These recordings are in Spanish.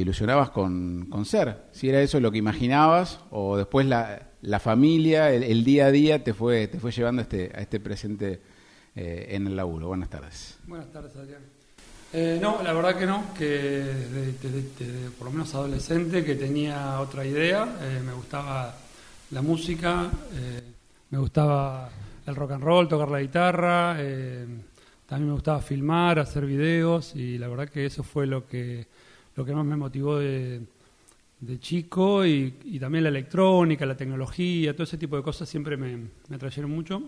ilusionabas con, con, ser. Si era eso lo que imaginabas o después la, la familia, el, día a día te fue, te fue llevando a este, a este presente eh, en el laburo. Buenas tardes. Buenas tardes, Adrián. Eh, no, la verdad que no, que desde, por lo menos adolescente que tenía otra idea, eh, me gustaba la música, me gustaba el rock and roll, tocar la guitarra, también me gustaba filmar, hacer videos y la verdad que eso fue lo que, lo que más me motivó de, chico y, también la electrónica, la tecnología, todo ese tipo de cosas siempre me, me atrayeron mucho.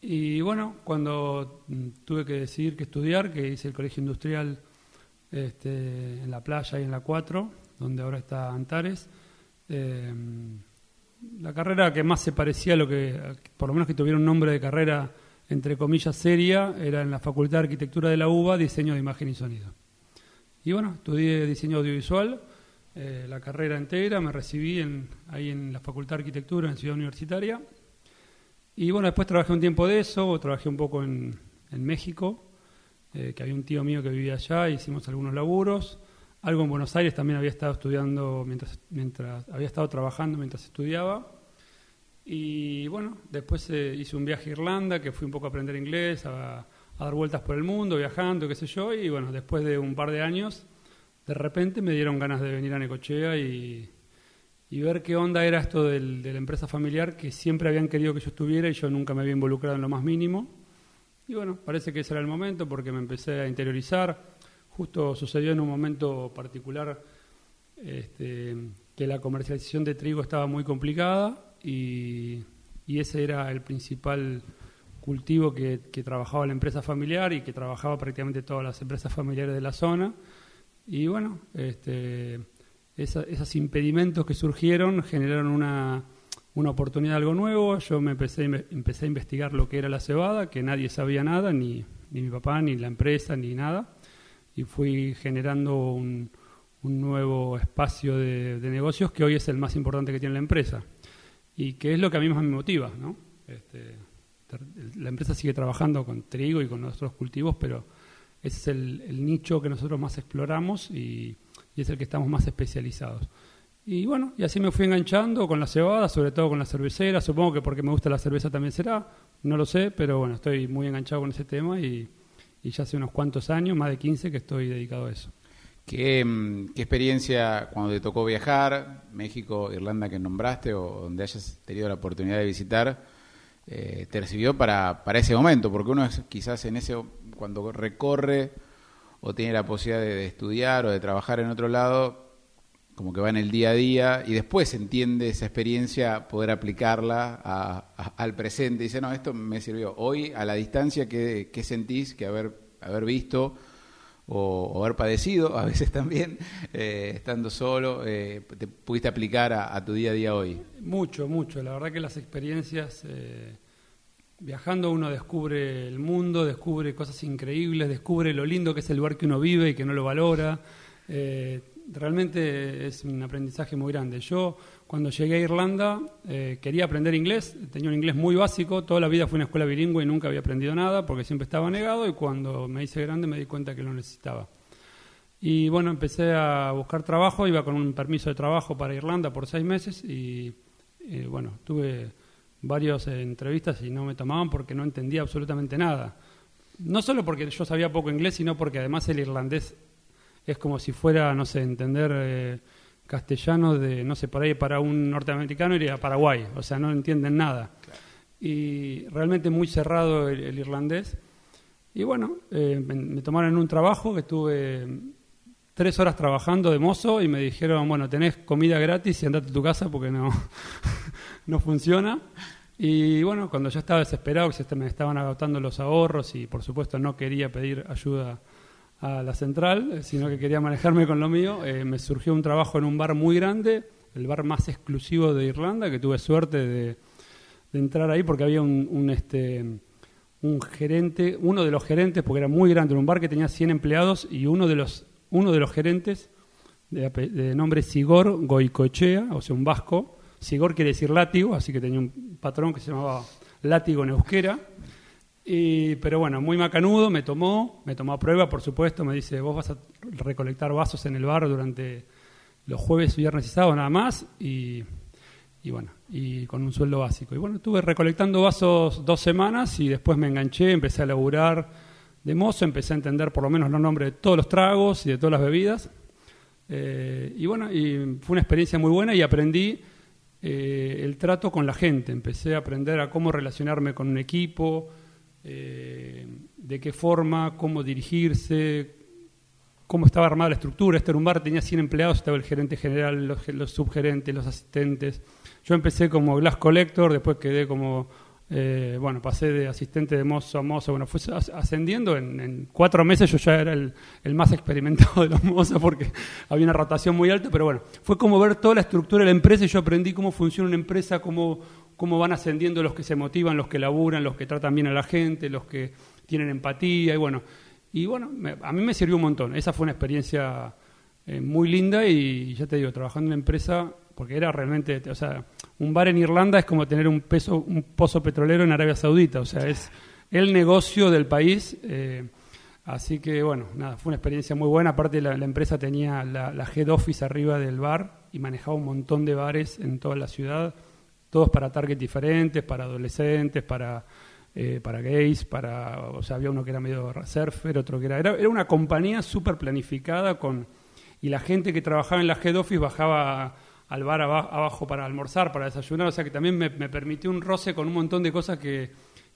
Y bueno, cuando mm, tuve que decidir qué estudiar, que hice el colegio industrial este, en la playa y en la 4, donde ahora está Antares, eh, la carrera que más se parecía a lo que, por lo menos que tuviera un nombre de carrera entre comillas seria, era en la Facultad de Arquitectura de la UBA, diseño de imagen y sonido. Y bueno, estudié diseño audiovisual, eh, la carrera entera, me recibí en, ahí en la Facultad de Arquitectura en Ciudad Universitaria y bueno, después trabajé un tiempo de eso, trabajé un poco en, México, eh, que había un tío mío que vivía allá, hicimos algunos laburos. Algo en Buenos Aires también había estado estudiando mientras, mientras había estado trabajando mientras estudiaba. Y bueno, después eh, hice un viaje a Irlanda, que fui un poco a aprender inglés, a, a, dar vueltas por el mundo, viajando, qué sé yo. Y bueno, después de un par de años, de repente me dieron ganas de venir a Necochea y, y ver qué onda era esto del, de la empresa familiar que siempre habían querido que yo estuviera y yo nunca me había involucrado en lo más mínimo. Y bueno, parece que ese era el momento porque me empecé a interiorizar. Justo sucedió en un momento particular este, que la comercialización de trigo estaba muy complicada y, ese era el principal cultivo que, que, trabajaba la empresa familiar y que trabajaba prácticamente todas las empresas familiares de la zona. Y bueno, este, esos impedimentos que surgieron generaron una, una oportunidad de algo nuevo. Yo me empecé, empecé a investigar lo que era la cebada, que nadie sabía nada, ni, ni mi papá, ni la empresa, ni nada. Y fui generando un, un nuevo espacio de, negocios que hoy es el más importante que tiene la empresa. Y que es lo que a mí más me motiva. ¿no? Este, la empresa sigue trabajando con trigo y con otros cultivos, pero ese es el, nicho que nosotros más exploramos y y es el que estamos más especializados. Y bueno, y así me fui enganchando con la cebada, sobre todo con la cervecera, supongo que porque me gusta la cerveza también será, no lo sé, pero bueno, estoy muy enganchado con ese tema y, ya hace unos cuantos años, más de 15, que estoy dedicado a eso. ¿Qué, mm, ¿Qué, experiencia cuando te tocó viajar, México, Irlanda que nombraste o donde hayas tenido la oportunidad de visitar, eh, te recibió para, para ese momento? Porque uno es quizás en ese, cuando recorre o tiene la posibilidad de, estudiar o de trabajar en otro lado, como que va en el día a día y después entiende esa experiencia, poder aplicarla al presente. Dice, no, esto me sirvió. Hoy, a la distancia, ¿qué, sentís que haber, haber visto o, haber padecido, a veces también, eh, estando solo, eh, te pudiste aplicar a, tu día a día hoy? Mucho, mucho. La verdad que las experiencias... Eh, Viajando uno descubre el mundo, descubre cosas increíbles, descubre lo lindo que es el lugar que uno vive y que no lo valora. Eh, realmente es un aprendizaje muy grande. Yo cuando llegué a Irlanda eh, quería aprender inglés, tenía un inglés muy básico, toda la vida fui a una escuela bilingüe y nunca había aprendido nada porque siempre estaba negado y cuando me hice grande me di cuenta que lo necesitaba. Y bueno, empecé a buscar trabajo, iba con un permiso de trabajo para Irlanda por seis meses y eh, bueno, tuve varias entrevistas y no me tomaban porque no entendía absolutamente nada. No solo porque yo sabía poco inglés, sino porque además el irlandés es como si fuera, no sé, entender eh, castellano de, no sé, por ahí para un norteamericano iría a Paraguay, o sea, no entienden nada. Y realmente muy cerrado el, irlandés. Y bueno, eh, me, tomaron en un trabajo que estuve tres horas trabajando de mozo y me dijeron, bueno, tenés comida gratis y andate a tu casa porque no, no funciona. Y bueno, cuando ya estaba desesperado, que se me estaban agotando los ahorros y por supuesto no quería pedir ayuda a la central, eh, sino que quería manejarme con lo mío, eh, me surgió un trabajo en un bar muy grande, el bar más exclusivo de Irlanda, que tuve suerte de, entrar ahí porque había este, un gerente, uno de los gerentes, porque era muy grande, un bar que tenía 100 empleados y uno de los, uno de los gerentes, de, nombre Sigor Goicochea, o sea, un vasco, Sigor quiere decir látigo, así que tenía un patrón que se llamaba látigo en. Pero bueno, muy macanudo, me tomó, me tomó a prueba, por supuesto, me dice, vos vas a recolectar vasos en el bar durante los jueves, viernes y sábado nada más, y, y bueno, y con un sueldo básico. Y bueno, estuve recolectando vasos dos semanas y después me enganché, empecé a laburar de mozo, empecé a entender por lo menos los nombres de todos los tragos y de todas las bebidas. Eh, y bueno, y fue una experiencia muy buena y aprendí eh, el trato con la gente. Empecé a aprender a cómo relacionarme con un equipo, eh, de qué forma, cómo dirigirse, cómo estaba armada la estructura. Este era un bar, tenía 100 empleados, estaba el gerente general, los, subgerentes, los asistentes. Yo empecé como glass collector, después quedé como eh, bueno, pasé de asistente de mozo a mozo, bueno, fue ascendiendo, en, cuatro meses yo ya era el, más experimentado de los mozos porque había una rotación muy alta, pero bueno, fue como ver toda la estructura de la empresa y yo aprendí cómo funciona una empresa, cómo, cómo van ascendiendo los que se motivan, los que laburan, los que tratan bien a la gente, los que tienen empatía y bueno, y bueno, a mí me sirvió un montón, esa fue una experiencia eh, muy linda y ya te digo, trabajando en una empresa, porque era realmente, o sea, un bar en Irlanda es como tener un, peso, un pozo petrolero en Arabia Saudita, o sea, es el negocio del país. Eh, así que, bueno, nada, fue una experiencia muy buena. Aparte, la, empresa tenía la, head office arriba del bar y manejaba un montón de bares en toda la ciudad, todos para targets diferentes, para adolescentes, para, eh, para gays, para, o sea, había uno que era medio surfer, otro que era, era, una compañía súper planificada con, y la gente que trabajaba en la head office bajaba al bar abajo para almorzar, para desayunar, o sea que también me, permitió un roce con un montón de cosas que,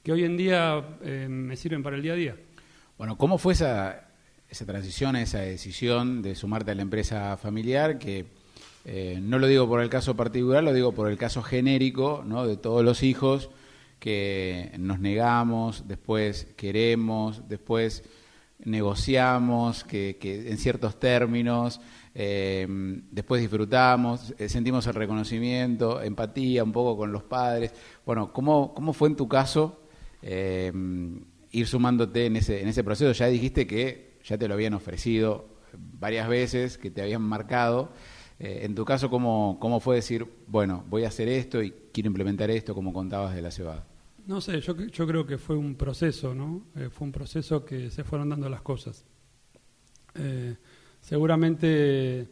hoy en día eh, me sirven para el día a día. Bueno, ¿cómo fue esa, esa transición, esa decisión de sumarte a la empresa familiar? Que eh, no lo digo por el caso particular, lo digo por el caso genérico, ¿no? De todos los hijos que nos negamos, después queremos, después negociamos, que, que en ciertos términos, eh, después disfrutamos, eh, sentimos el reconocimiento, empatía un poco con los padres. Bueno, ¿cómo, cómo fue en tu caso eh, ir sumándote en ese, en ese proceso? Ya dijiste que ya te lo habían ofrecido varias veces, que te habían marcado. En tu caso, ¿cómo, ¿cómo fue decir, bueno, voy a hacer esto y quiero implementar esto, como contabas de la cebada? No sé, yo, yo creo que fue un proceso, ¿no? fue un proceso que se fueron dando las cosas. Seguramente,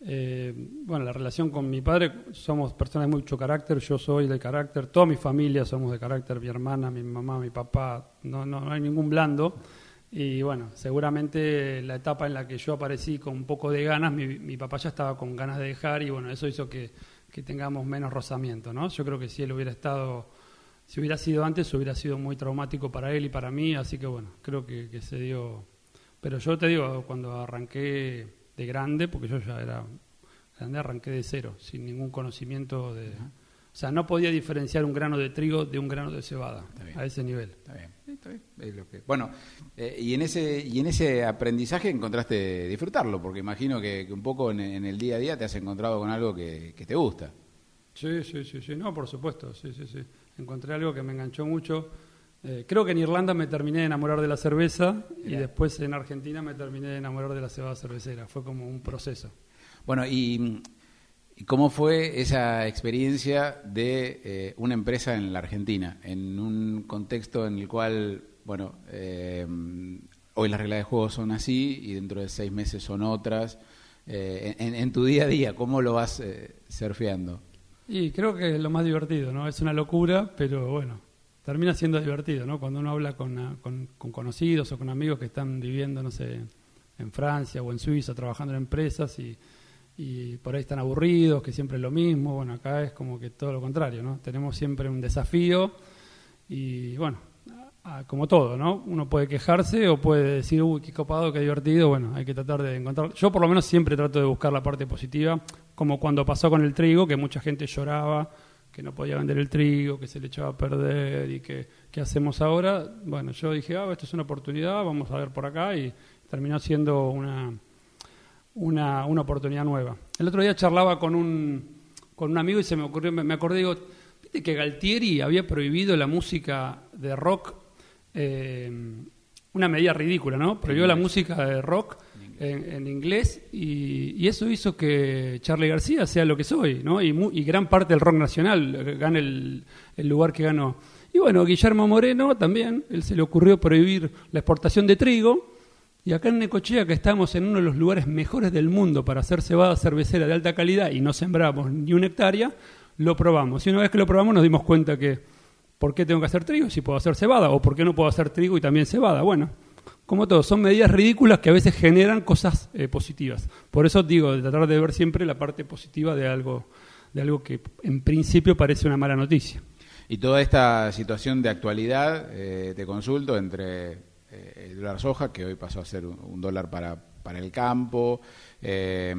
eh, bueno, la relación con mi padre, somos personas de mucho carácter, yo soy de carácter, toda mi familia somos de carácter, mi hermana, mi mamá, mi papá, no, no, hay ningún blando. Y bueno, seguramente la etapa en la que yo aparecí con un poco de ganas, mi, papá ya estaba con ganas de dejar y bueno, eso hizo que, tengamos menos rozamiento, ¿no? Yo creo que si él hubiera estado, si hubiera sido antes, hubiera sido muy traumático para él y para mí, así que bueno, creo que se dio pero yo te digo, cuando arranqué de grande, porque yo ya era grande, arranqué de cero, sin ningún conocimiento de... O sea, no podía diferenciar un grano de trigo de un grano de cebada a ese nivel. Está bien, está bien. Bueno, eh, y, en ese, y en ese aprendizaje encontraste disfrutarlo, porque imagino que, un poco en, el día a día te has encontrado con algo que, que, te gusta. Sí, sí, sí, sí, no, por supuesto, sí, sí, sí. Encontré algo que me enganchó mucho eh, creo que en Irlanda me terminé de enamorar de la cerveza y después en Argentina me terminé de enamorar de la cebada cervecera. Fue como un proceso. Bueno, ¿y, cómo fue esa experiencia de eh, una empresa en la Argentina? En un contexto en el cual, bueno, eh, hoy las reglas de juego son así y dentro de seis meses son otras. En, en, tu día a día, ¿cómo lo vas surfeando? Y creo que es lo más divertido, ¿no? Es una locura, pero bueno, termina siendo divertido, ¿no? Cuando uno habla con, con, conocidos o con amigos que están viviendo, no sé, en Francia o en Suiza, trabajando en empresas y, y por ahí están aburridos, que siempre es lo mismo. Bueno, acá es como que todo lo contrario, ¿no? Tenemos siempre un desafío y, bueno, como todo, ¿no? Uno puede quejarse o puede decir, uy, qué copado, qué divertido. Bueno, hay que tratar de encontrar. Yo, por lo menos, siempre trato de buscar la parte positiva, como cuando pasó con el trigo, que mucha gente lloraba que no podía vender el trigo, que se le echaba a perder y que qué hacemos ahora. Bueno, yo dije, ah, esto es una oportunidad, vamos a ver por acá y terminó siendo una, una, una oportunidad nueva. El otro día charlaba con un, con un amigo y se me ocurrió, me, acordé, digo, viste que Galtieri había prohibido la música de rock, eh, una medida ridícula, ¿no? Prohibió la música de rock en, inglés y, eso hizo que Charlie García sea lo que soy, ¿no? Y, y gran parte del rock nacional gane el, lugar que ganó. Y Y bueno, Guillermo Moreno también, él se le ocurrió prohibir la exportación de trigo. Y acá en Necochea, que estamos en uno de los lugares mejores del mundo para hacer cebada cervecera de alta calidad y no sembramos ni una hectárea, lo probamos. Y una vez que lo probamos nos dimos cuenta que, ¿por qué tengo que hacer trigo si puedo hacer cebada? ¿O por qué no puedo hacer trigo y también cebada? Bueno, como todo, son medidas ridículas que a veces generan cosas eh, positivas. Por eso digo, de tratar de ver siempre la parte positiva de algo, de algo que en principio parece una mala noticia. Y toda esta situación de actualidad, eh, te consulto, entre eh, el dólar soja, que hoy pasó a ser un, dólar para, para el campo, eh,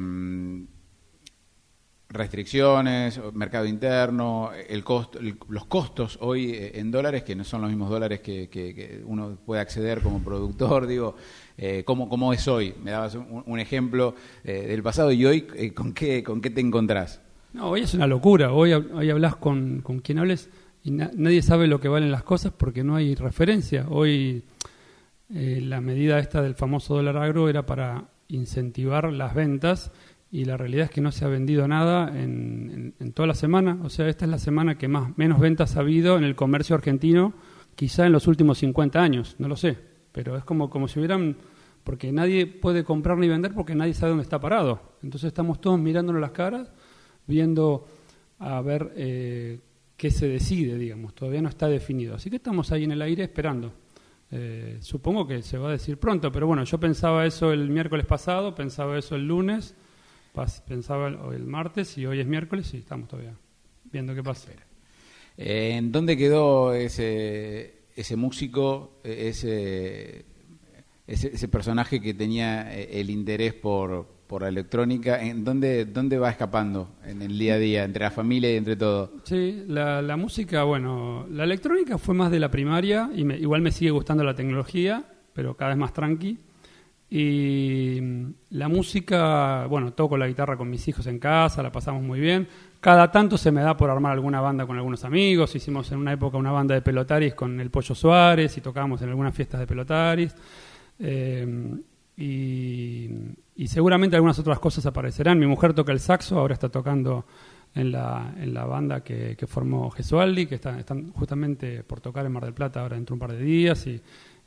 restricciones, mercado interno, el costo, los costos hoy en dólares, que no son los mismos dólares que, uno puede acceder como productor, digo, eh, ¿cómo, ¿cómo, es hoy? Me dabas un, ejemplo del pasado y hoy, ¿con, qué, ¿con qué te encontrás? No, hoy es una locura, hoy, hoy hablas con, con quien hables y nadie sabe lo que valen las cosas porque no hay referencia. Hoy eh, la medida esta del famoso dólar agro era para incentivar las ventas y la realidad es que no se ha vendido nada en, toda la semana. O sea, esta es la semana que más menos ventas ha habido en el comercio argentino, quizá en los últimos 50 años, no lo sé. Pero es como, como si hubieran... Porque nadie puede comprar ni vender porque nadie sabe dónde está parado. Entonces estamos todos mirándonos las caras, viendo a ver eh, qué se decide, digamos, todavía no está definido. Así que estamos ahí en el aire esperando. Eh, supongo que se va a decir pronto, pero bueno, yo pensaba eso el miércoles pasado, pensaba eso el lunes, pensaba el, martes y hoy es miércoles y estamos todavía viendo qué pasa. Eh, ¿En dónde quedó ese, ese músico, ese, ese, ese personaje que tenía eh, el interés por, por la electrónica, ¿en dónde, dónde va escapando en el día a día, entre la familia y entre todo? Sí, la, la música, bueno, la electrónica fue más de la primaria, y igual me sigue gustando la tecnología, pero cada vez más tranqui. Y mm, la música, bueno, toco la guitarra con mis hijos en casa, la pasamos muy bien. Cada tanto se me da por armar alguna banda con algunos amigos. Hicimos en una época una banda de pelotaris con el Pollo Suárez y tocábamos en algunas fiestas de pelotaris. Eh, y, seguramente algunas otras cosas aparecerán. Mi mujer toca el saxo, ahora está tocando en la, en la banda que, formó Gesualdi, que está, están justamente por tocar en Mar del Plata ahora dentro de un par de días.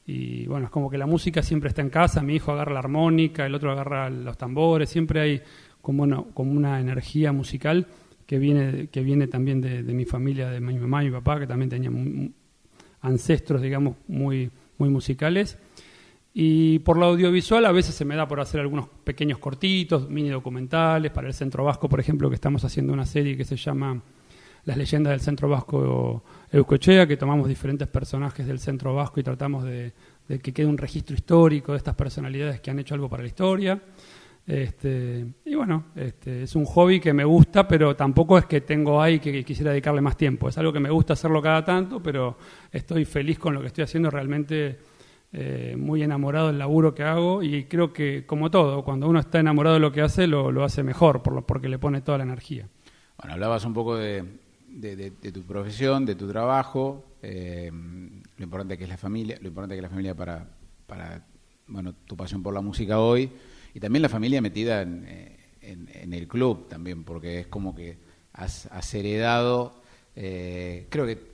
Y, bueno, es como que la música siempre está en casa, mi hijo agarra la armónica, el otro agarra los tambores, siempre hay como una, como una energía musical que viene, que viene también de, mi familia, de mi mamá y mi papá, que también tenían ancestros, digamos, muy, muy musicales. Y por la audiovisual a veces se me da por hacer algunos pequeños cortitos, mini documentales. Para el Centro Vasco, por ejemplo, que estamos haciendo una serie que se llama Las leyendas del Centro Vasco Euskochea, que tomamos diferentes personajes del Centro Vasco y tratamos de, que quede un registro histórico de estas personalidades que han hecho algo para la historia. Este, y bueno, este, es un hobby que me gusta, pero tampoco es que tengo ahí que quisiera dedicarle más tiempo. Es algo que me gusta hacerlo cada tanto, pero estoy feliz con lo que estoy haciendo. Realmente eh, muy enamorado del laburo que hago y creo que, como todo, cuando uno está enamorado de lo que hace, lo, lo hace mejor, por lo, porque le pone toda la energía. Bueno, hablabas un poco de, de, tu profesión, de tu trabajo, eh, lo importante que es la familia, lo importante que es la familia para, para bueno, tu pasión por la música hoy y también la familia metida en, eh, en, el club también, porque es como que has, has heredado, creo que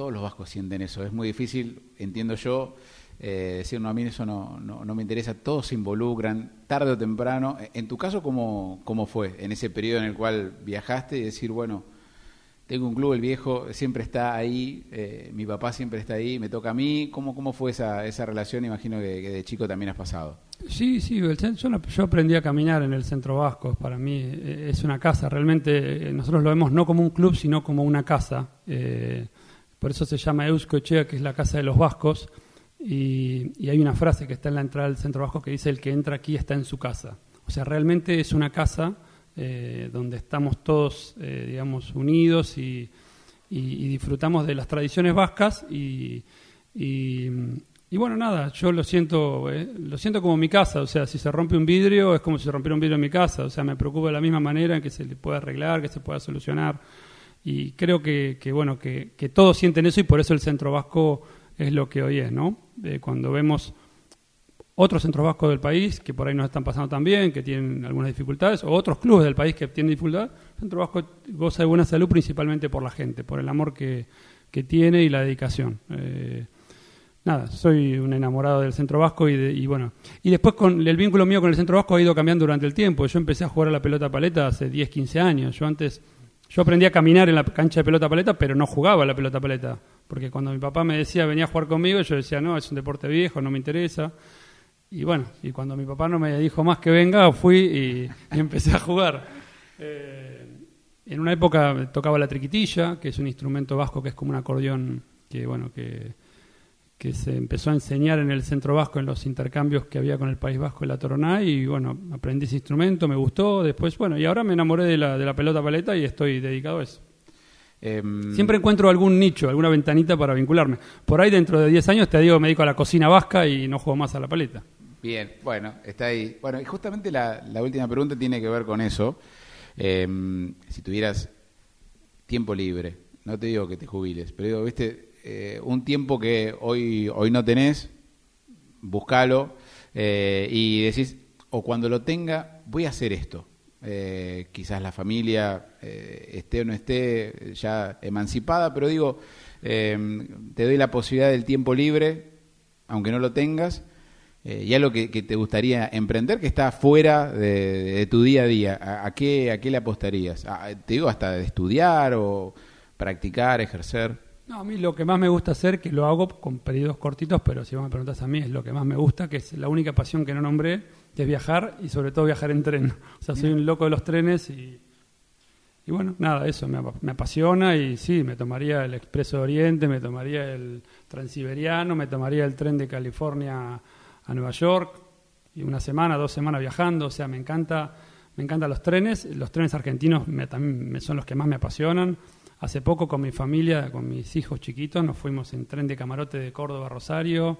todos los vascos sienten eso, es muy difícil, entiendo yo, eh, decir, no, a mí eso no, no, me interesa, todos se involucran, tarde o temprano. En tu caso, ¿cómo, ¿cómo fue en ese periodo en el cual viajaste y decir, bueno, tengo un club, el viejo siempre está ahí, eh, mi papá siempre está ahí, me toca a mí. ¿Cómo, cómo fue esa, esa relación? Imagino que, de chico también has pasado. Sí, sí, yo, yo, aprendí a caminar en el Centro Vasco, para mí eh, es una casa, realmente eh, nosotros lo vemos no como un club, sino como una casa. Por eso se llama Euskochea, que es la casa de los vascos y, hay una frase que está en la entrada del centro bajo que dice, el que entra aquí está en su casa. O sea, realmente es una casa eh, donde estamos todos, eh, digamos, unidos y, disfrutamos de las tradiciones vascas y, bueno, nada, yo lo siento, eh, lo siento como mi casa, o sea, si se rompe un vidrio es como si se rompiera un vidrio en mi casa, o sea, me preocupa de la misma manera que se le pueda arreglar, que se pueda solucionar y creo que, bueno, que, todos sienten eso y por eso el Centro Vasco es lo que hoy es, ¿no? cuando vemos otros centros vascos del país que por ahí no están pasando tan bien, que tienen algunas dificultades, o otros clubes del país que tienen dificultades, el centro vasco goza de buena salud principalmente por la gente, por el amor que, que tiene y la dedicación. Eh, nada, soy un enamorado del centro vasco y, y, bueno. Y después con el vínculo mío con el centro vasco ha ido cambiando durante el tiempo. Yo empecé a jugar a la pelota paleta hace 10, 15 años. Yo antes, yo aprendí a caminar en la cancha de pelota paleta, pero no jugaba a la pelota paleta. Porque cuando mi papá me decía venía a jugar conmigo, yo decía, no, es un deporte viejo, no me interesa. Y bueno, y cuando mi papá no me dijo más que venga, fui y, empecé a jugar. Eh, en una época tocaba la triquitilla, que es un instrumento vasco que es como un acordeón que, bueno, que, que se empezó a enseñar en el centro vasco en los intercambios que había con el País Vasco y la Toroná y bueno, aprendí ese instrumento, me gustó, después bueno, y ahora me enamoré de la, de la pelota paleta y estoy dedicado a eso. Em, Siempre encuentro algún nicho, alguna ventanita para vincularme. Por ahí dentro de 10 años te digo, me dedico a la cocina vasca y no juego más a la paleta. Bien, bueno, está ahí. Bueno, y justamente la, última pregunta tiene que ver con eso. Em, si tuvieras tiempo libre, no te digo que te jubiles, pero digo, viste, eh, un tiempo que hoy, hoy no tenés, buscalo eh, y decís, o cuando lo tenga, voy a hacer esto. Eh, quizás la familia esté o no esté ya emancipada, pero digo, te doy la posibilidad del tiempo libre, aunque no lo tengas, y algo que, te gustaría emprender que está fuera de, tu día a día. ¿A, qué, ¿A qué le apostarías? te digo, hasta de estudiar o practicar, ejercer. No, a mí lo que más me gusta hacer, que lo hago con periodos cortitos, pero si vos me preguntas a mí, es lo que más me gusta, que es la única pasión que no nombré, que es viajar y sobre todo viajar en tren. O sea, soy un loco de los trenes y, y bueno, nada, eso me, me, apasiona y sí, me tomaría el Expreso de Oriente, me tomaría el Transiberiano, me tomaría el tren de California a Nueva York y una semana, dos semanas viajando, o sea, me encanta, me encantan los trenes, los trenes argentinos me, también son los que más me apasionan. Hace poco con mi familia, con mis hijos chiquitos, nos fuimos en tren de camarote de Córdoba a Rosario,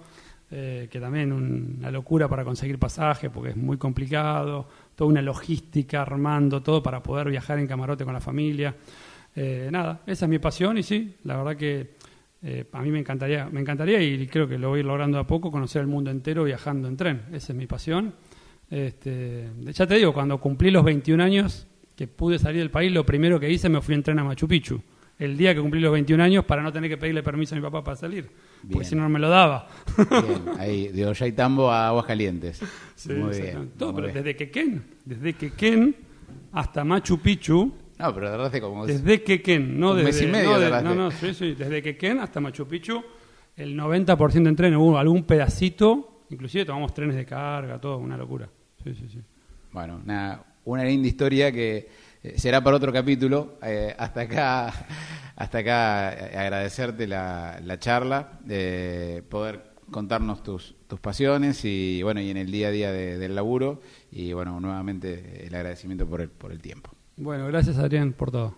eh, que también una locura para conseguir pasaje porque es muy complicado, toda una logística armando todo para poder viajar en camarote con la familia. Eh, nada, esa es mi pasión y sí, la verdad que eh, a mí me encantaría, me encantaría y creo que lo voy a ir logrando a poco, conocer el mundo entero viajando en tren. Esa es mi pasión. Este, ya te digo, cuando cumplí los 21 años, que pude salir del país, lo primero que hice me fui en tren a Machu Picchu. El día que cumplí los 21 años para no tener que pedirle permiso a mi papá para salir. Porque si no, no me lo daba. Bien, ahí, de Ollaitambo a Aguascalientes. Sí, muy bien. Todo, pero desde Quequén, desde Quequén hasta Machu Picchu. No, pero tardaste como... Desde Quequén, no desde... mes y medio no, no, no, sí, sí, desde Quequén hasta Machu Picchu, el 90% en tren, hubo algún pedacito, inclusive tomamos trenes de carga, todo, una locura. Sí, sí, sí. Bueno, nada, una linda historia que eh, será para otro capítulo. Eh, hasta acá, hasta acá eh, agradecerte la, la charla, de poder contarnos tus, tus pasiones y bueno y en el día a día del laburo y bueno nuevamente el agradecimiento por el, por el tiempo. Bueno, gracias Adrián por todo.